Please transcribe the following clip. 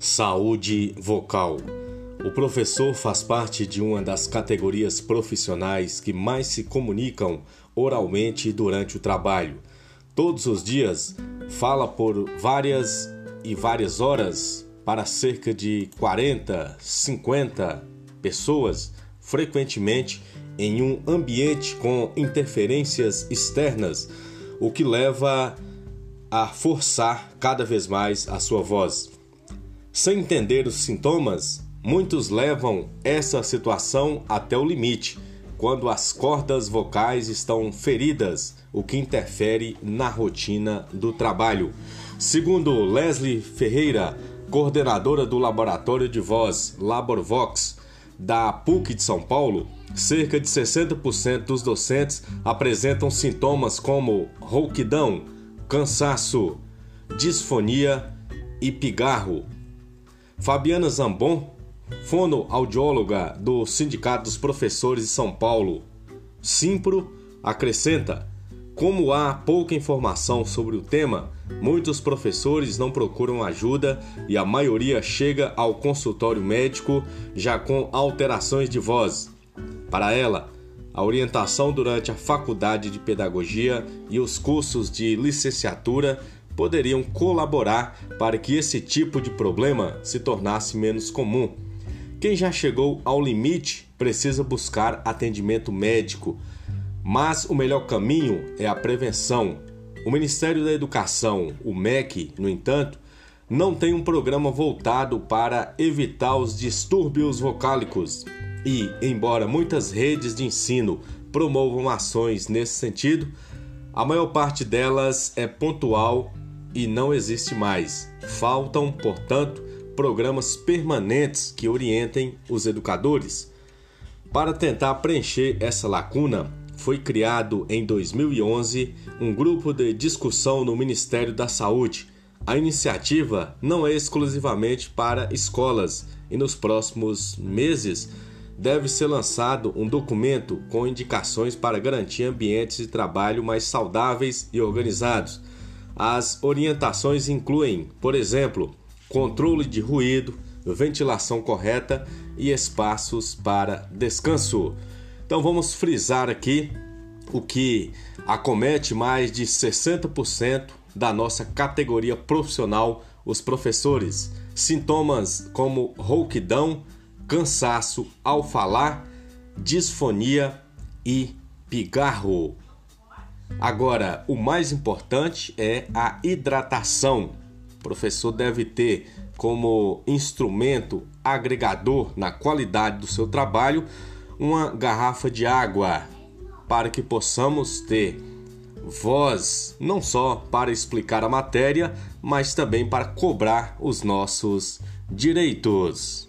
Saúde vocal. O professor faz parte de uma das categorias profissionais que mais se comunicam oralmente durante o trabalho. Todos os dias fala por várias e várias horas para cerca de 40, 50 pessoas, frequentemente em um ambiente com interferências externas, o que leva a forçar cada vez mais a sua voz. Sem entender os sintomas, muitos levam essa situação até o limite, quando as cordas vocais estão feridas, o que interfere na rotina do trabalho. Segundo Leslie Ferreira, coordenadora do Laboratório de Voz Laborvox da PUC de São Paulo, cerca de 60% dos docentes apresentam sintomas como rouquidão, cansaço, disfonia e pigarro. Fabiana Zambon, fonoaudióloga do Sindicato dos Professores de São Paulo, Simpro, acrescenta: como há pouca informação sobre o tema, muitos professores não procuram ajuda e a maioria chega ao consultório médico já com alterações de voz. Para ela, a orientação durante a faculdade de pedagogia e os cursos de licenciatura poderiam colaborar para que esse tipo de problema se tornasse menos comum. Quem já chegou ao limite precisa buscar atendimento médico, mas o melhor caminho é a prevenção. O Ministério da Educação, o MEC, no entanto, não tem um programa voltado para evitar os distúrbios vocálicos. E, embora muitas redes de ensino promovam ações nesse sentido, a maior parte delas é pontual e não existe mais. Faltam, portanto, programas permanentes que orientem os educadores. Para tentar preencher essa lacuna, foi criado em 2011 um grupo de discussão no Ministério da Saúde. A iniciativa não é exclusivamente para escolas e nos próximos meses deve ser lançado um documento com indicações para garantir ambientes de trabalho mais saudáveis e organizados as orientações incluem, por exemplo, controle de ruído, ventilação correta e espaços para descanso. Então vamos frisar aqui o que acomete mais de 60% da nossa categoria profissional, os professores. Sintomas como rouquidão, cansaço ao falar, disfonia e pigarro. Agora, o mais importante é a hidratação. O professor deve ter como instrumento agregador na qualidade do seu trabalho uma garrafa de água para que possamos ter voz não só para explicar a matéria, mas também para cobrar os nossos direitos.